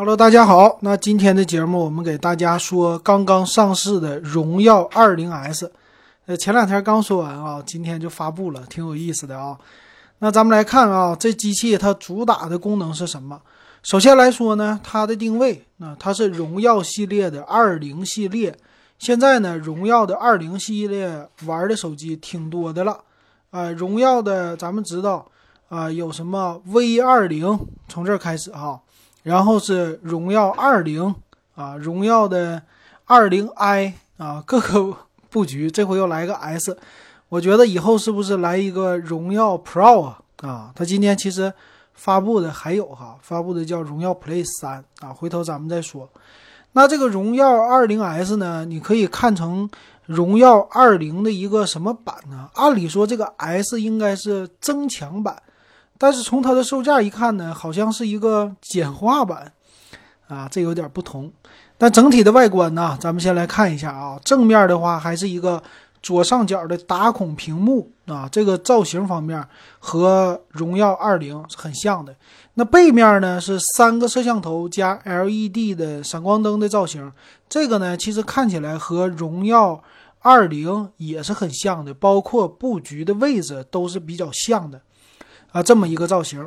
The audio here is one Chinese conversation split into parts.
Hello，大家好。那今天的节目，我们给大家说刚刚上市的荣耀 20S。呃，前两天刚说完啊，今天就发布了，挺有意思的啊。那咱们来看啊，这机器它主打的功能是什么？首先来说呢，它的定位，那它是荣耀系列的20系列。现在呢，荣耀的20系列玩的手机挺多的了。啊，荣耀的咱们知道啊，有什么 V20，从这儿开始哈。然后是荣耀二零啊，荣耀的二零 i 啊，各个布局，这回又来个 S，我觉得以后是不是来一个荣耀 Pro 啊？啊，它今天其实发布的还有哈，发布的叫荣耀 Play 三啊，回头咱们再说。那这个荣耀二零 S 呢，你可以看成荣耀二零的一个什么版呢？按理说这个 S 应该是增强版。但是从它的售价一看呢，好像是一个简化版，啊，这有点不同。但整体的外观呢，咱们先来看一下啊。正面的话还是一个左上角的打孔屏幕啊，这个造型方面和荣耀二零是很像的。那背面呢是三个摄像头加 LED 的闪光灯的造型，这个呢其实看起来和荣耀二零也是很像的，包括布局的位置都是比较像的。啊，这么一个造型，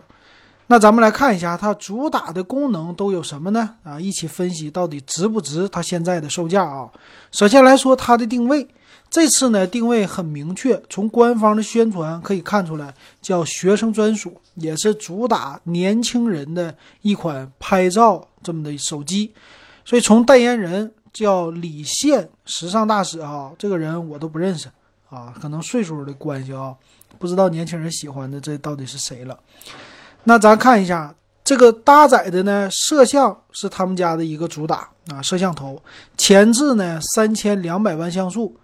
那咱们来看一下它主打的功能都有什么呢？啊，一起分析到底值不值它现在的售价啊。首先来说它的定位，这次呢定位很明确，从官方的宣传可以看出来，叫学生专属，也是主打年轻人的一款拍照这么的手机。所以从代言人叫李现时尚大使啊，这个人我都不认识啊，可能岁数的关系啊。不知道年轻人喜欢的这到底是谁了？那咱看一下这个搭载的呢，摄像是他们家的一个主打啊，摄像头前置呢三千两百万像素，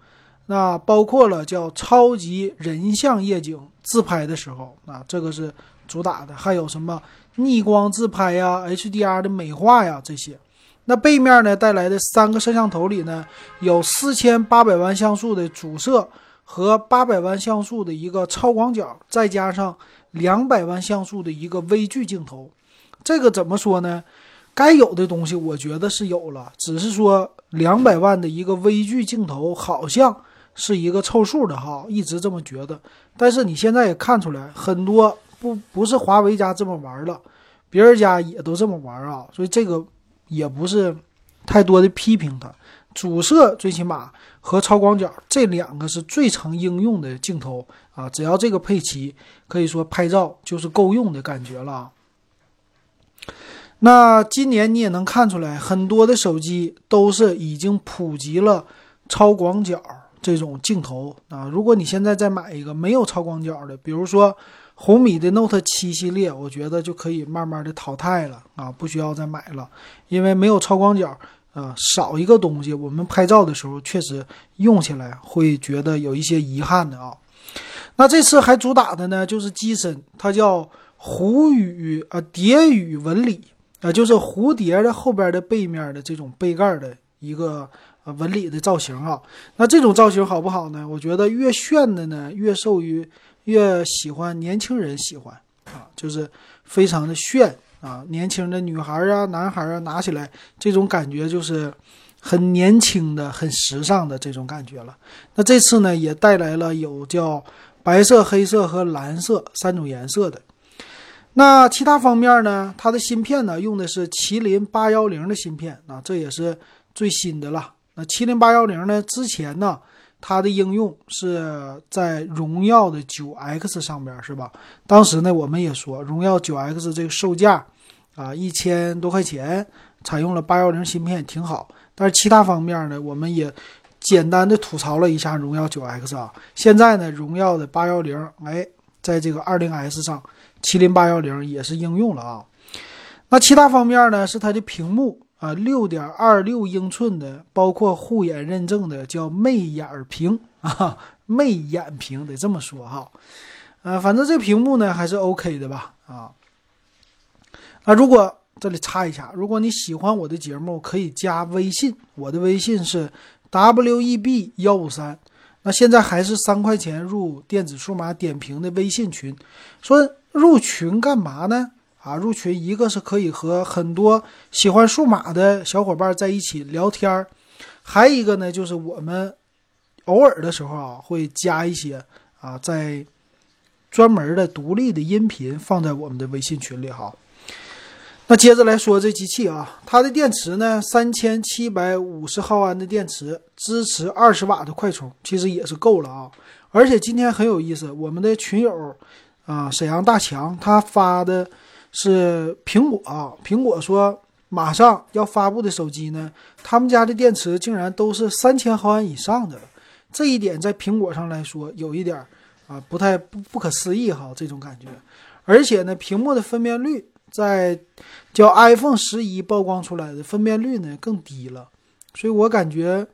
那包括了叫超级人像夜景自拍的时候啊，这个是主打的，还有什么逆光自拍呀、HDR 的美化呀这些。那背面呢带来的三个摄像头里呢，有四千八百万像素的主摄。和八百万像素的一个超广角，再加上两百万像素的一个微距镜头，这个怎么说呢？该有的东西我觉得是有了，只是说两百万的一个微距镜头好像是一个凑数的哈，一直这么觉得。但是你现在也看出来，很多不不是华为家这么玩了，别人家也都这么玩啊，所以这个也不是太多的批评它。主摄最起码和超广角这两个是最常应用的镜头啊，只要这个配齐，可以说拍照就是够用的感觉了。那今年你也能看出来，很多的手机都是已经普及了超广角这种镜头啊。如果你现在再买一个没有超广角的，比如说红米的 Note 七系列，我觉得就可以慢慢的淘汰了啊，不需要再买了，因为没有超广角。啊，少一个东西，我们拍照的时候确实用起来会觉得有一些遗憾的啊。那这次还主打的呢，就是机身，它叫蝴羽啊蝶羽纹理啊，就是蝴蝶的后边的背面的这种背盖的一个纹理的造型啊。那这种造型好不好呢？我觉得越炫的呢，越受于越喜欢年轻人喜欢啊，就是非常的炫。啊，年轻的女孩啊，男孩啊，拿起来这种感觉就是很年轻的、很时尚的这种感觉了。那这次呢，也带来了有叫白色、黑色和蓝色三种颜色的。那其他方面呢，它的芯片呢，用的是麒麟八幺零的芯片啊，这也是最新的了。那麒麟八幺零呢，之前呢。它的应用是在荣耀的九 X 上边，是吧？当时呢，我们也说荣耀九 X 这个售价啊一千多块钱，采用了八幺零芯片，挺好。但是其他方面呢，我们也简单的吐槽了一下荣耀九 X 啊。现在呢，荣耀的八幺零，哎，在这个二零 S 上，麒麟八幺零也是应用了啊。那其他方面呢，是它的屏幕。啊，六点二六英寸的，包括护眼认证的，叫魅眼屏啊，魅眼屏得这么说哈。呃，反正这屏幕呢还是 OK 的吧啊。那如果这里插一下，如果你喜欢我的节目，可以加微信，我的微信是 w e b 幺五三。那现在还是三块钱入电子数码点评的微信群，说入群干嘛呢？啊，入群一个是可以和很多喜欢数码的小伙伴在一起聊天儿，还一个呢就是我们偶尔的时候啊会加一些啊在专门的独立的音频放在我们的微信群里哈。那接着来说这机器啊，它的电池呢，三千七百五十毫安的电池，支持二十瓦的快充，其实也是够了啊。而且今天很有意思，我们的群友啊，沈阳大强他发的是苹果啊，苹果说马上要发布的手机呢，他们家的电池竟然都是三千毫安以上的，这一点在苹果上来说有一点啊不太不不可思议哈，这种感觉。而且呢，屏幕的分辨率。在叫 iPhone 十一曝光出来的分辨率呢更低了，所以我感觉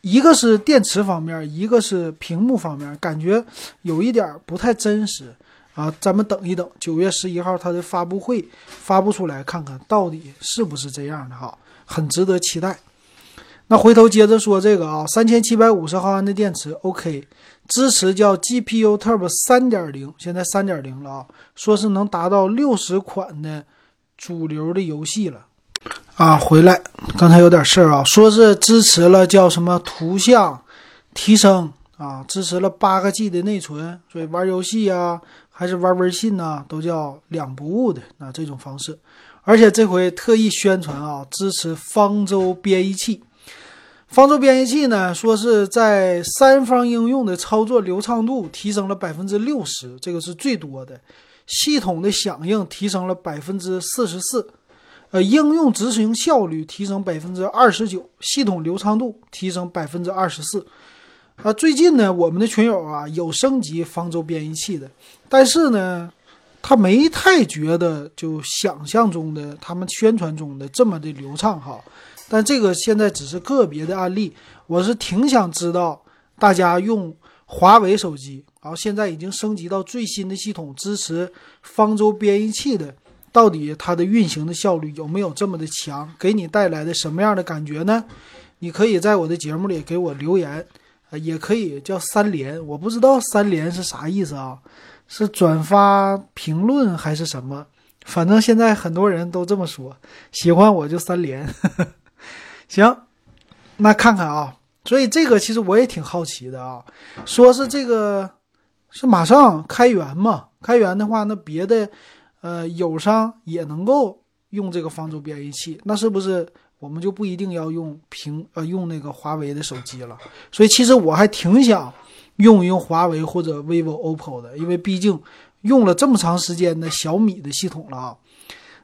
一个是电池方面，一个是屏幕方面，感觉有一点不太真实啊。咱们等一等，九月十一号它的发布会发布出来，看看到底是不是这样的哈，很值得期待。那回头接着说这个啊，三千七百五十毫安的电池，OK。支持叫 GPU Turbo 三点零，现在三点零了啊，说是能达到六十款的主流的游戏了啊。回来，刚才有点事儿啊，说是支持了叫什么图像提升啊，支持了八个 G 的内存，所以玩游戏啊，还是玩微信呐，都叫两不误的那这种方式。而且这回特意宣传啊，支持方舟编译器。方舟编译器呢，说是在三方应用的操作流畅度提升了百分之六十，这个是最多的。系统的响应提升了百分之四十四，呃，应用执行效率提升百分之二十九，系统流畅度提升百分之二十四。啊，最近呢，我们的群友啊有升级方舟编译器的，但是呢，他没太觉得就想象中的他们宣传中的这么的流畅哈。但这个现在只是个别的案例，我是挺想知道大家用华为手机，然后现在已经升级到最新的系统，支持方舟编译器的，到底它的运行的效率有没有这么的强？给你带来的什么样的感觉呢？你可以在我的节目里给我留言，啊也可以叫三连，我不知道三连是啥意思啊？是转发评论还是什么？反正现在很多人都这么说，喜欢我就三连。行，那看看啊，所以这个其实我也挺好奇的啊。说是这个是马上开源嘛？开源的话，那别的呃友商也能够用这个方舟编译器，那是不是我们就不一定要用平呃用那个华为的手机了？所以其实我还挺想用一用华为或者 vivo、OPPO 的，因为毕竟用了这么长时间的小米的系统了啊。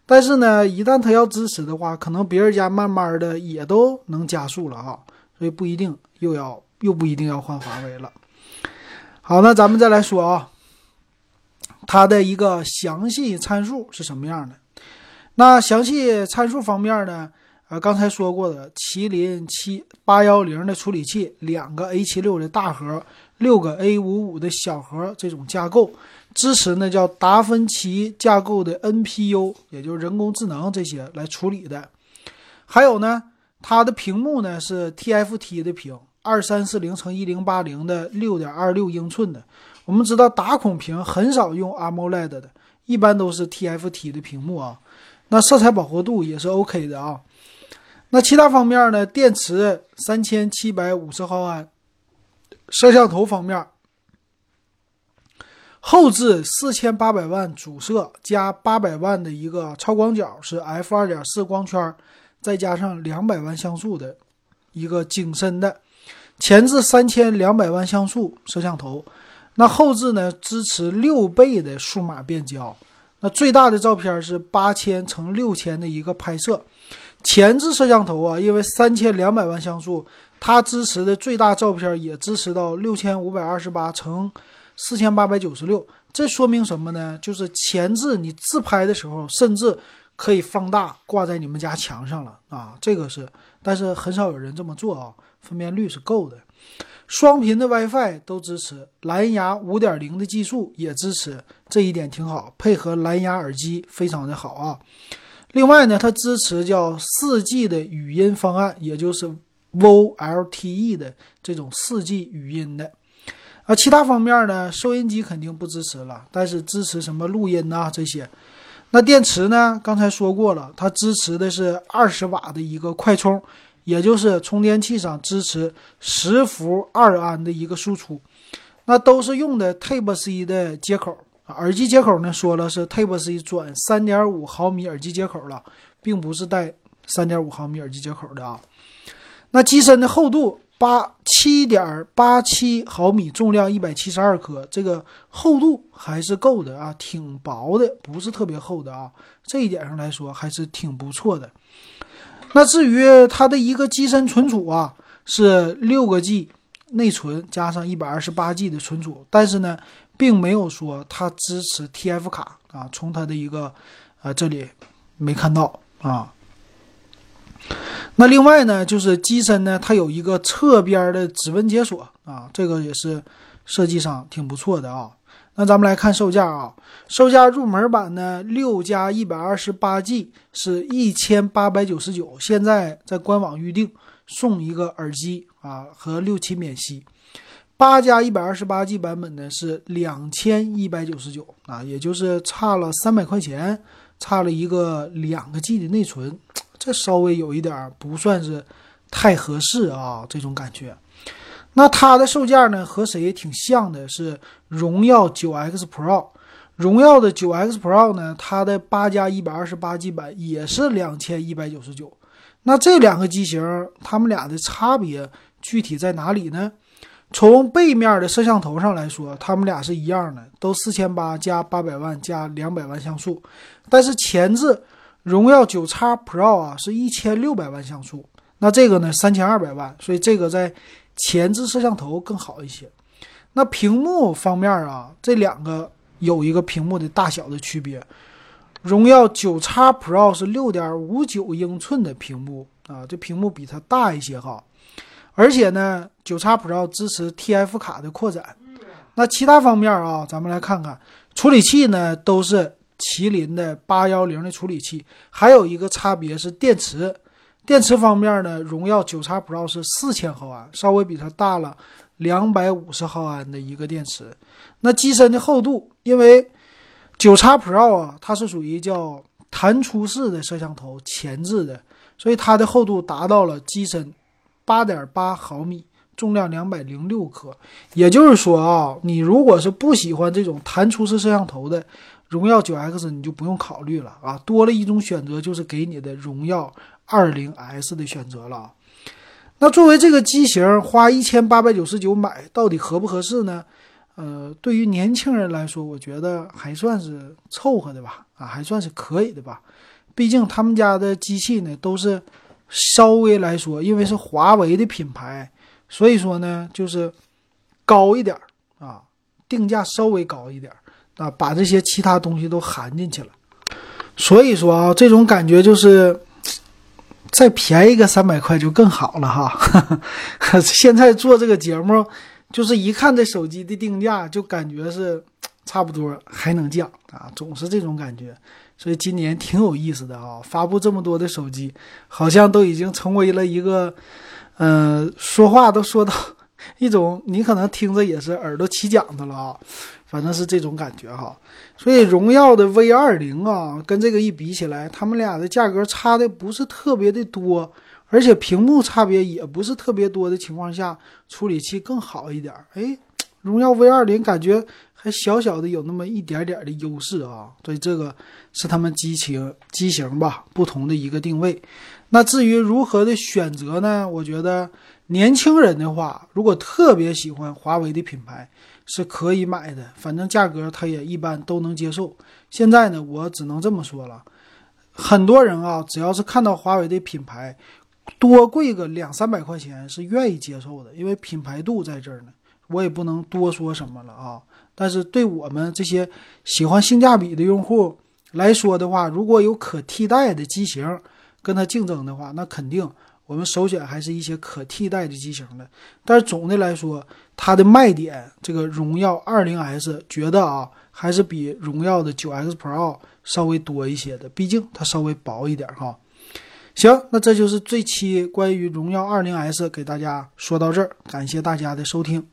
但是呢，一旦它要支持的话，可能别人家慢慢的也都能加速了啊，所以不一定又要又不一定要换华为了。好，那咱们再来说啊，它的一个详细参数是什么样的？那详细参数方面呢，啊，刚才说过的，麒麟七八幺零的处理器，两个 A 七六的大核，六个 A 五五的小核，这种架构。支持呢叫达芬奇架构的 NPU，也就是人工智能这些来处理的。还有呢，它的屏幕呢是 TFT 的屏，二三四零乘一零八零的六点二六英寸的。我们知道打孔屏很少用 AMOLED 的，一般都是 TFT 的屏幕啊。那色彩饱和度也是 OK 的啊。那其他方面呢？电池三千七百五十毫安，摄像头方面。后置四千八百万主摄加八百万的一个超广角是 f 二点四光圈，再加上两百万像素的一个景深的前置三千两百万像素摄像头，那后置呢支持六倍的数码变焦，那最大的照片是八千乘六千的一个拍摄，前置摄像头啊，因为三千两百万像素，它支持的最大照片也支持到六千五百二十八乘。四千八百九十六，这说明什么呢？就是前置你自拍的时候，甚至可以放大挂在你们家墙上了啊！这个是，但是很少有人这么做啊。分辨率是够的，双频的 WiFi 都支持，蓝牙五点零的技术也支持，这一点挺好，配合蓝牙耳机非常的好啊。另外呢，它支持叫四 G 的语音方案，也就是 VoLTE 的这种四 G 语音的。啊，其他方面呢，收音机肯定不支持了，但是支持什么录音呐这些。那电池呢？刚才说过了，它支持的是二十瓦的一个快充，也就是充电器上支持十伏二安的一个输出。那都是用的 Type C 的接口，耳机接口呢说了是 Type C 转三点五毫米耳机接口了，并不是带三点五毫米耳机接口的啊。那机身的厚度。八七点八七毫米，重量一百七十二克，这个厚度还是够的啊，挺薄的，不是特别厚的啊。这一点上来说还是挺不错的。那至于它的一个机身存储啊，是六个 G 内存加上一百二十八 G 的存储，但是呢，并没有说它支持 TF 卡啊。从它的一个啊这里没看到啊。那另外呢，就是机身呢，它有一个侧边的指纹解锁啊，这个也是设计上挺不错的啊。那咱们来看售价啊，售价入门版呢，六加一百二十八 G 是一千八百九十九，现在在官网预定送一个耳机啊和六期免息。八加一百二十八 G 版本呢是两千一百九十九啊，也就是差了三百块钱，差了一个两个 G 的内存。这稍微有一点不算是太合适啊，这种感觉。那它的售价呢，和谁挺像的？是荣耀九 X Pro。荣耀的九 X Pro 呢，它的八加一百二十八 G 版也是两千一百九十九。那这两个机型，它们俩的差别具体在哪里呢？从背面的摄像头上来说，它们俩是一样的，都四千八加八百万加两百万像素，但是前置。荣耀九叉 Pro 啊，是一千六百万像素，那这个呢三千二百万，所以这个在前置摄像头更好一些。那屏幕方面啊，这两个有一个屏幕的大小的区别。荣耀九叉 Pro 是六点五九英寸的屏幕啊，这屏幕比它大一些哈。而且呢，九叉 Pro 支持 TF 卡的扩展。那其他方面啊，咱们来看看处理器呢，都是。麒麟的八幺零的处理器，还有一个差别是电池。电池方面呢，荣耀九叉 Pro 是四千毫安，稍微比它大了两百五十毫安的一个电池。那机身的厚度，因为九叉 Pro 啊，它是属于叫弹出式的摄像头前置的，所以它的厚度达到了机身八点八毫米，重量两百零六克。也就是说啊，你如果是不喜欢这种弹出式摄像头的。荣耀九 X 你就不用考虑了啊，多了一种选择，就是给你的荣耀二零 S 的选择了。那作为这个机型，花一千八百九十九买，到底合不合适呢？呃，对于年轻人来说，我觉得还算是凑合的吧，啊，还算是可以的吧。毕竟他们家的机器呢，都是稍微来说，因为是华为的品牌，所以说呢，就是高一点啊，定价稍微高一点。啊，把这些其他东西都含进去了，所以说啊，这种感觉就是再便宜个三百块就更好了哈。现在做这个节目，就是一看这手机的定价，就感觉是差不多还能降啊，总是这种感觉。所以今年挺有意思的啊，发布这么多的手机，好像都已经成为了一个，嗯，说话都说到一种你可能听着也是耳朵起茧子了啊。反正是这种感觉哈，所以荣耀的 V 二零啊，跟这个一比起来，他们俩的价格差的不是特别的多，而且屏幕差别也不是特别多的情况下，处理器更好一点。哎，荣耀 V 二零感觉还小小的有那么一点点的优势啊，所以这个是他们机型机型吧不同的一个定位。那至于如何的选择呢？我觉得年轻人的话，如果特别喜欢华为的品牌。是可以买的，反正价格他也一般都能接受。现在呢，我只能这么说了，很多人啊，只要是看到华为的品牌多贵个两三百块钱是愿意接受的，因为品牌度在这儿呢。我也不能多说什么了啊。但是对我们这些喜欢性价比的用户来说的话，如果有可替代的机型跟它竞争的话，那肯定。我们首选还是一些可替代的机型的，但是总的来说，它的卖点，这个荣耀二零 S 觉得啊，还是比荣耀的九 X Pro 稍微多一些的，毕竟它稍微薄一点哈。行，那这就是这期关于荣耀二零 S 给大家说到这儿，感谢大家的收听。